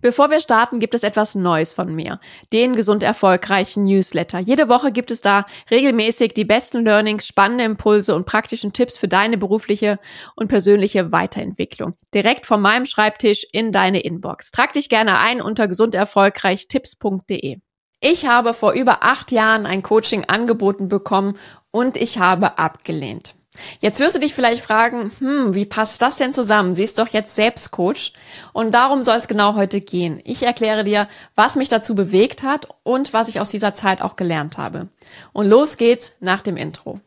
Bevor wir starten, gibt es etwas Neues von mir. Den gesund erfolgreichen Newsletter. Jede Woche gibt es da regelmäßig die besten Learnings, spannende Impulse und praktischen Tipps für deine berufliche und persönliche Weiterentwicklung. Direkt von meinem Schreibtisch in deine Inbox. Trag dich gerne ein unter gesunderfolgreichtipps.de. Ich habe vor über acht Jahren ein Coaching angeboten bekommen und ich habe abgelehnt. Jetzt wirst du dich vielleicht fragen, hm, wie passt das denn zusammen? Sie ist doch jetzt selbst Coach. Und darum soll es genau heute gehen. Ich erkläre dir, was mich dazu bewegt hat und was ich aus dieser Zeit auch gelernt habe. Und los geht's nach dem Intro.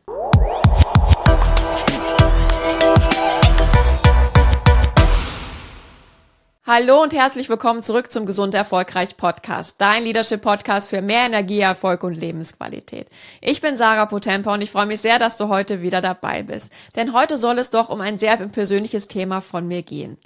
Hallo und herzlich willkommen zurück zum Gesund Erfolgreich Podcast, dein Leadership Podcast für mehr Energie, Erfolg und Lebensqualität. Ich bin Sarah Potempa und ich freue mich sehr, dass du heute wieder dabei bist. Denn heute soll es doch um ein sehr persönliches Thema von mir gehen.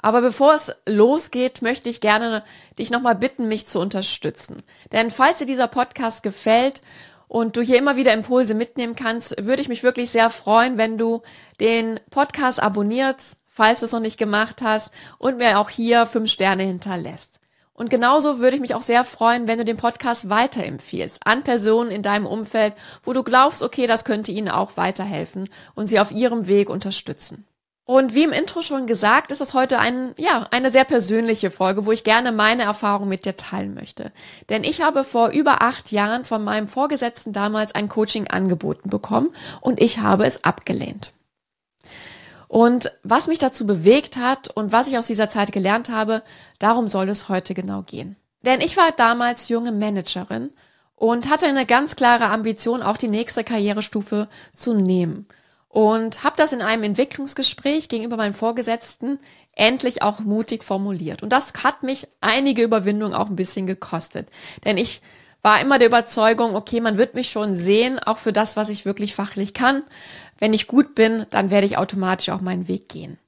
Aber bevor es losgeht, möchte ich gerne dich nochmal bitten, mich zu unterstützen. Denn falls dir dieser Podcast gefällt und du hier immer wieder Impulse mitnehmen kannst, würde ich mich wirklich sehr freuen, wenn du den Podcast abonnierst falls du es noch nicht gemacht hast und mir auch hier fünf Sterne hinterlässt. Und genauso würde ich mich auch sehr freuen, wenn du den Podcast weiterempfiehlst an Personen in deinem Umfeld, wo du glaubst, okay, das könnte ihnen auch weiterhelfen und sie auf ihrem Weg unterstützen. Und wie im Intro schon gesagt, ist es heute ein, ja, eine sehr persönliche Folge, wo ich gerne meine Erfahrung mit dir teilen möchte. Denn ich habe vor über acht Jahren von meinem Vorgesetzten damals ein Coaching angeboten bekommen und ich habe es abgelehnt. Und was mich dazu bewegt hat und was ich aus dieser Zeit gelernt habe, darum soll es heute genau gehen. Denn ich war damals junge Managerin und hatte eine ganz klare Ambition, auch die nächste Karrierestufe zu nehmen. Und habe das in einem Entwicklungsgespräch gegenüber meinem Vorgesetzten endlich auch mutig formuliert. Und das hat mich einige Überwindung auch ein bisschen gekostet. Denn ich war immer der Überzeugung, okay, man wird mich schon sehen, auch für das, was ich wirklich fachlich kann. Wenn ich gut bin, dann werde ich automatisch auch meinen Weg gehen.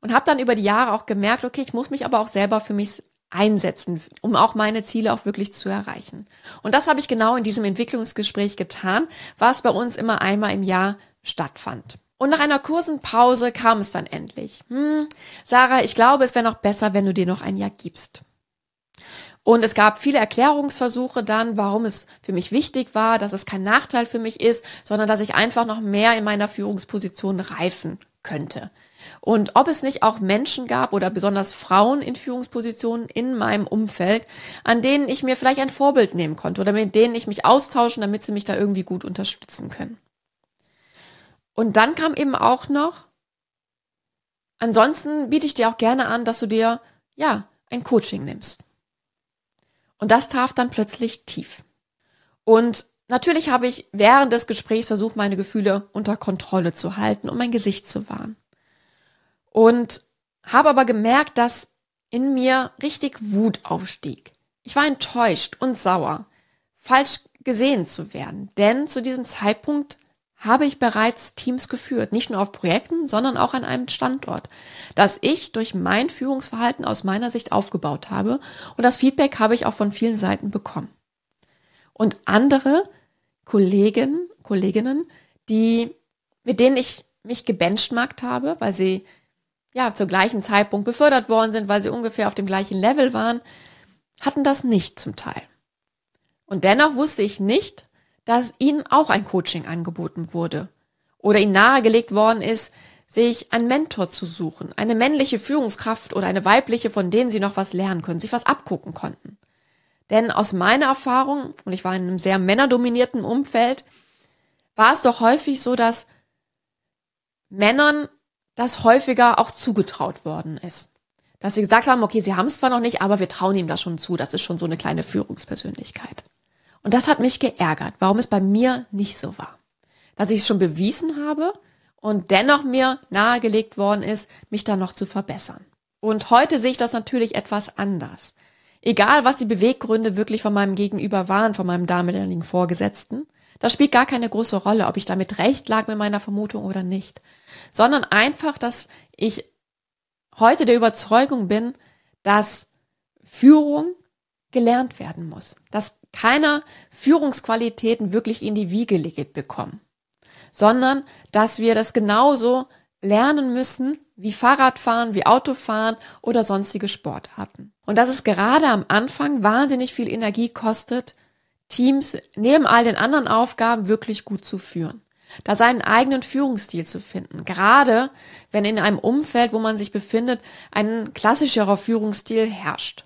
Und habe dann über die Jahre auch gemerkt, okay, ich muss mich aber auch selber für mich einsetzen, um auch meine Ziele auch wirklich zu erreichen. Und das habe ich genau in diesem Entwicklungsgespräch getan, was bei uns immer einmal im Jahr stattfand. Und nach einer kurzen Pause kam es dann endlich. Hm, Sarah, ich glaube, es wäre noch besser, wenn du dir noch ein Jahr gibst. Und es gab viele Erklärungsversuche dann, warum es für mich wichtig war, dass es kein Nachteil für mich ist, sondern dass ich einfach noch mehr in meiner Führungsposition reifen könnte. Und ob es nicht auch Menschen gab oder besonders Frauen in Führungspositionen in meinem Umfeld, an denen ich mir vielleicht ein Vorbild nehmen konnte oder mit denen ich mich austauschen, damit sie mich da irgendwie gut unterstützen können. Und dann kam eben auch noch, ansonsten biete ich dir auch gerne an, dass du dir, ja, ein Coaching nimmst. Und das traf dann plötzlich tief. Und natürlich habe ich während des Gesprächs versucht, meine Gefühle unter Kontrolle zu halten und mein Gesicht zu wahren. Und habe aber gemerkt, dass in mir richtig Wut aufstieg. Ich war enttäuscht und sauer, falsch gesehen zu werden, denn zu diesem Zeitpunkt habe ich bereits Teams geführt, nicht nur auf Projekten, sondern auch an einem Standort, das ich durch mein Führungsverhalten aus meiner Sicht aufgebaut habe und das Feedback habe ich auch von vielen Seiten bekommen. Und andere Kollegen, Kolleginnen, die, mit denen ich mich gebenchmarkt habe, weil sie ja zur gleichen Zeitpunkt befördert worden sind, weil sie ungefähr auf dem gleichen Level waren, hatten das nicht zum Teil. Und dennoch wusste ich nicht, dass ihnen auch ein Coaching angeboten wurde oder ihnen nahegelegt worden ist, sich einen Mentor zu suchen, eine männliche Führungskraft oder eine weibliche, von denen sie noch was lernen können, sich was abgucken konnten. Denn aus meiner Erfahrung, und ich war in einem sehr männerdominierten Umfeld, war es doch häufig so, dass Männern das häufiger auch zugetraut worden ist. Dass sie gesagt haben, okay, sie haben es zwar noch nicht, aber wir trauen ihm das schon zu, das ist schon so eine kleine Führungspersönlichkeit. Und das hat mich geärgert, warum es bei mir nicht so war. Dass ich es schon bewiesen habe und dennoch mir nahegelegt worden ist, mich da noch zu verbessern. Und heute sehe ich das natürlich etwas anders. Egal, was die Beweggründe wirklich von meinem Gegenüber waren, von meinem damaligen Vorgesetzten, das spielt gar keine große Rolle, ob ich damit recht lag mit meiner Vermutung oder nicht, sondern einfach, dass ich heute der Überzeugung bin, dass Führung gelernt werden muss, dass keiner Führungsqualitäten wirklich in die Wiege gelegt bekommen, sondern dass wir das genauso lernen müssen, wie Fahrradfahren, wie Autofahren oder sonstige Sportarten. Und dass es gerade am Anfang wahnsinnig viel Energie kostet, Teams neben all den anderen Aufgaben wirklich gut zu führen. Da seinen eigenen Führungsstil zu finden. Gerade wenn in einem Umfeld, wo man sich befindet, ein klassischerer Führungsstil herrscht.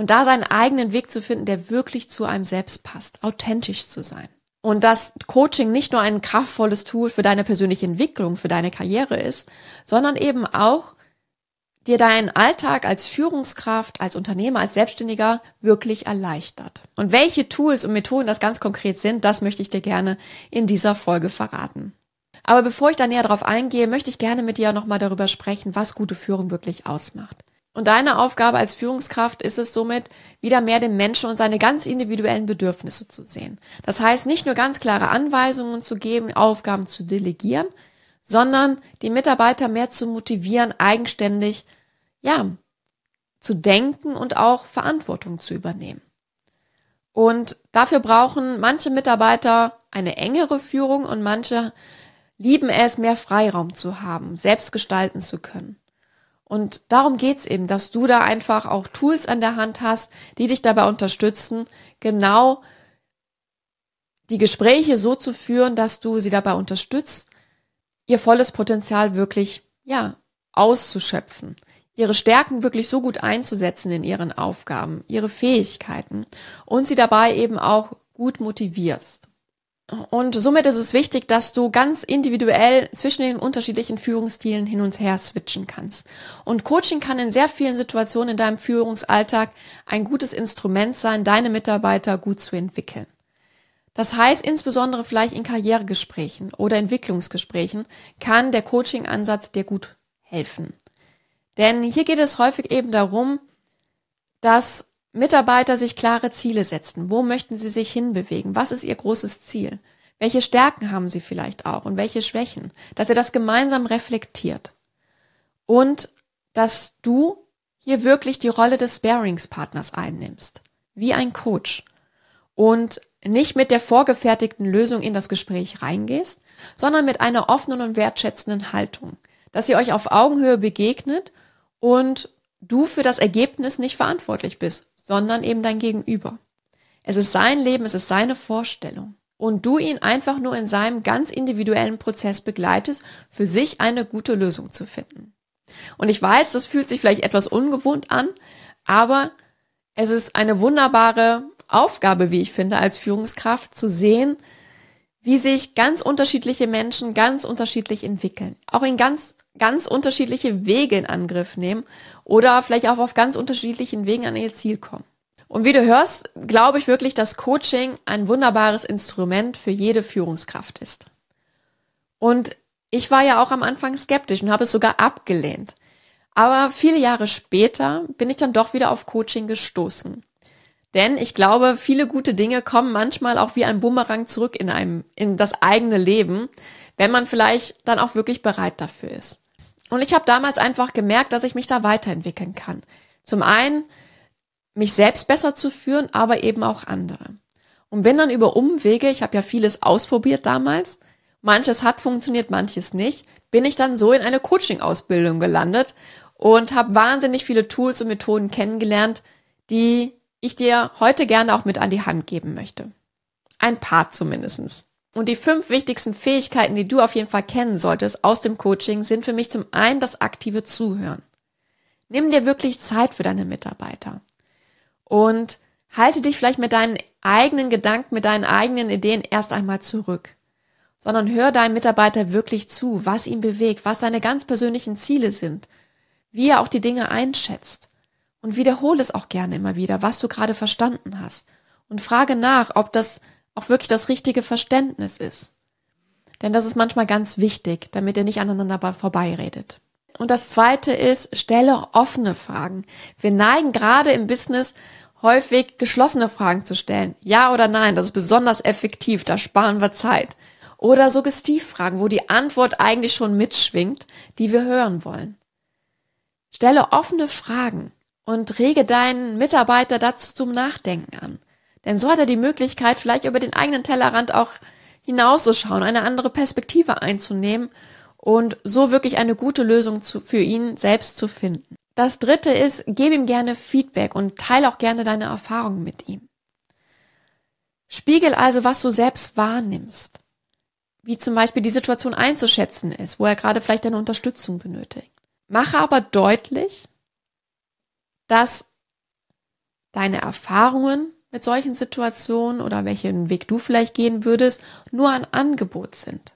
Und da seinen eigenen Weg zu finden, der wirklich zu einem selbst passt, authentisch zu sein. Und dass Coaching nicht nur ein kraftvolles Tool für deine persönliche Entwicklung, für deine Karriere ist, sondern eben auch dir deinen Alltag als Führungskraft, als Unternehmer, als Selbstständiger wirklich erleichtert. Und welche Tools und Methoden das ganz konkret sind, das möchte ich dir gerne in dieser Folge verraten. Aber bevor ich da näher drauf eingehe, möchte ich gerne mit dir nochmal darüber sprechen, was gute Führung wirklich ausmacht. Und deine Aufgabe als Führungskraft ist es somit, wieder mehr den Menschen und seine ganz individuellen Bedürfnisse zu sehen. Das heißt, nicht nur ganz klare Anweisungen zu geben, Aufgaben zu delegieren, sondern die Mitarbeiter mehr zu motivieren, eigenständig, ja, zu denken und auch Verantwortung zu übernehmen. Und dafür brauchen manche Mitarbeiter eine engere Führung und manche lieben es, mehr Freiraum zu haben, selbst gestalten zu können. Und darum geht's eben, dass du da einfach auch Tools an der Hand hast, die dich dabei unterstützen, genau die Gespräche so zu führen, dass du sie dabei unterstützt, ihr volles Potenzial wirklich, ja, auszuschöpfen, ihre Stärken wirklich so gut einzusetzen in ihren Aufgaben, ihre Fähigkeiten und sie dabei eben auch gut motivierst. Und somit ist es wichtig, dass du ganz individuell zwischen den unterschiedlichen Führungsstilen hin und her switchen kannst. Und Coaching kann in sehr vielen Situationen in deinem Führungsalltag ein gutes Instrument sein, deine Mitarbeiter gut zu entwickeln. Das heißt, insbesondere vielleicht in Karrieregesprächen oder Entwicklungsgesprächen kann der Coaching-Ansatz dir gut helfen. Denn hier geht es häufig eben darum, dass Mitarbeiter sich klare Ziele setzen. Wo möchten sie sich hinbewegen? Was ist ihr großes Ziel? Welche Stärken haben sie vielleicht auch und welche Schwächen? Dass ihr das gemeinsam reflektiert. Und dass du hier wirklich die Rolle des Sparingspartners einnimmst. Wie ein Coach. Und nicht mit der vorgefertigten Lösung in das Gespräch reingehst, sondern mit einer offenen und wertschätzenden Haltung. Dass ihr euch auf Augenhöhe begegnet und du für das Ergebnis nicht verantwortlich bist, sondern eben dein Gegenüber. Es ist sein Leben, es ist seine Vorstellung. Und du ihn einfach nur in seinem ganz individuellen Prozess begleitest, für sich eine gute Lösung zu finden. Und ich weiß, das fühlt sich vielleicht etwas ungewohnt an, aber es ist eine wunderbare Aufgabe, wie ich finde, als Führungskraft zu sehen, wie sich ganz unterschiedliche Menschen ganz unterschiedlich entwickeln, auch in ganz, ganz unterschiedliche Wege in Angriff nehmen oder vielleicht auch auf ganz unterschiedlichen Wegen an ihr Ziel kommen. Und wie du hörst, glaube ich wirklich, dass Coaching ein wunderbares Instrument für jede Führungskraft ist. Und ich war ja auch am Anfang skeptisch und habe es sogar abgelehnt. Aber viele Jahre später bin ich dann doch wieder auf Coaching gestoßen. Denn ich glaube, viele gute Dinge kommen manchmal auch wie ein Bumerang zurück in einem, in das eigene Leben, wenn man vielleicht dann auch wirklich bereit dafür ist. Und ich habe damals einfach gemerkt, dass ich mich da weiterentwickeln kann. Zum einen mich selbst besser zu führen, aber eben auch andere. Und bin dann über Umwege, ich habe ja vieles ausprobiert damals, manches hat funktioniert, manches nicht, bin ich dann so in eine Coaching-Ausbildung gelandet und habe wahnsinnig viele Tools und Methoden kennengelernt, die ich dir heute gerne auch mit an die Hand geben möchte. Ein paar zumindestens. Und die fünf wichtigsten Fähigkeiten, die du auf jeden Fall kennen solltest aus dem Coaching, sind für mich zum einen das aktive Zuhören. Nimm dir wirklich Zeit für deine Mitarbeiter. Und halte dich vielleicht mit deinen eigenen Gedanken, mit deinen eigenen Ideen erst einmal zurück. Sondern hör deinem Mitarbeiter wirklich zu, was ihn bewegt, was seine ganz persönlichen Ziele sind, wie er auch die Dinge einschätzt. Und wiederhole es auch gerne immer wieder, was du gerade verstanden hast. Und frage nach, ob das auch wirklich das richtige Verständnis ist. Denn das ist manchmal ganz wichtig, damit ihr nicht aneinander vorbeiredet. Und das zweite ist, stelle offene Fragen. Wir neigen gerade im Business häufig geschlossene Fragen zu stellen. Ja oder nein, das ist besonders effektiv, da sparen wir Zeit. Oder Suggestivfragen, wo die Antwort eigentlich schon mitschwingt, die wir hören wollen. Stelle offene Fragen und rege deinen Mitarbeiter dazu zum Nachdenken an. Denn so hat er die Möglichkeit, vielleicht über den eigenen Tellerrand auch hinauszuschauen, eine andere Perspektive einzunehmen und so wirklich eine gute Lösung zu, für ihn selbst zu finden. Das dritte ist, gib ihm gerne Feedback und teile auch gerne deine Erfahrungen mit ihm. Spiegel also, was du selbst wahrnimmst. Wie zum Beispiel die Situation einzuschätzen ist, wo er gerade vielleicht deine Unterstützung benötigt. Mache aber deutlich, dass deine Erfahrungen mit solchen Situationen oder welchen Weg du vielleicht gehen würdest, nur ein Angebot sind.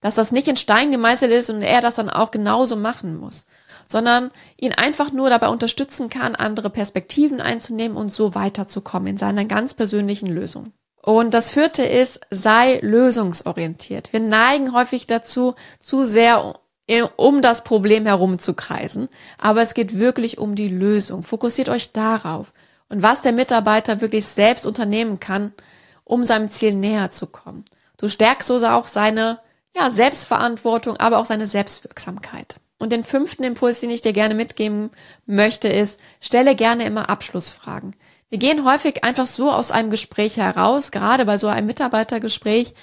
Dass das nicht in Stein gemeißelt ist und er das dann auch genauso machen muss, sondern ihn einfach nur dabei unterstützen kann, andere Perspektiven einzunehmen und so weiterzukommen in seiner ganz persönlichen Lösung. Und das vierte ist, sei lösungsorientiert. Wir neigen häufig dazu, zu sehr um das Problem herumzukreisen. Aber es geht wirklich um die Lösung. Fokussiert euch darauf und was der Mitarbeiter wirklich selbst unternehmen kann, um seinem Ziel näher zu kommen. Du stärkst so auch seine ja, Selbstverantwortung, aber auch seine Selbstwirksamkeit. Und den fünften Impuls, den ich dir gerne mitgeben möchte, ist, stelle gerne immer Abschlussfragen. Wir gehen häufig einfach so aus einem Gespräch heraus, gerade bei so einem Mitarbeitergespräch.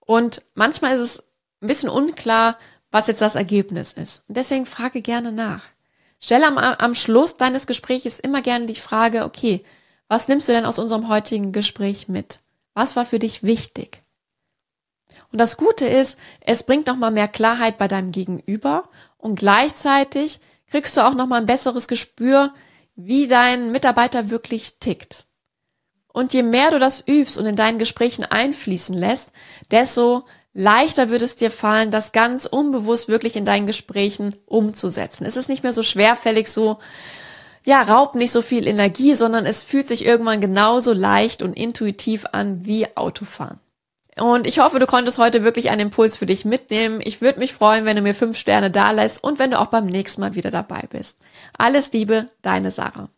Und manchmal ist es ein bisschen unklar, was jetzt das Ergebnis ist. Und deswegen frage gerne nach. Stelle am, am Schluss deines Gesprächs immer gerne die Frage, okay, was nimmst du denn aus unserem heutigen Gespräch mit? Was war für dich wichtig? Und das Gute ist, es bringt nochmal mehr Klarheit bei deinem Gegenüber und gleichzeitig kriegst du auch nochmal ein besseres Gespür, wie dein Mitarbeiter wirklich tickt. Und je mehr du das übst und in deinen Gesprächen einfließen lässt, desto leichter wird es dir fallen, das ganz unbewusst wirklich in deinen Gesprächen umzusetzen. Es ist nicht mehr so schwerfällig, so, ja, raubt nicht so viel Energie, sondern es fühlt sich irgendwann genauso leicht und intuitiv an wie Autofahren. Und ich hoffe, du konntest heute wirklich einen Impuls für dich mitnehmen. Ich würde mich freuen, wenn du mir fünf Sterne da lässt und wenn du auch beim nächsten Mal wieder dabei bist. Alles Liebe, deine Sarah.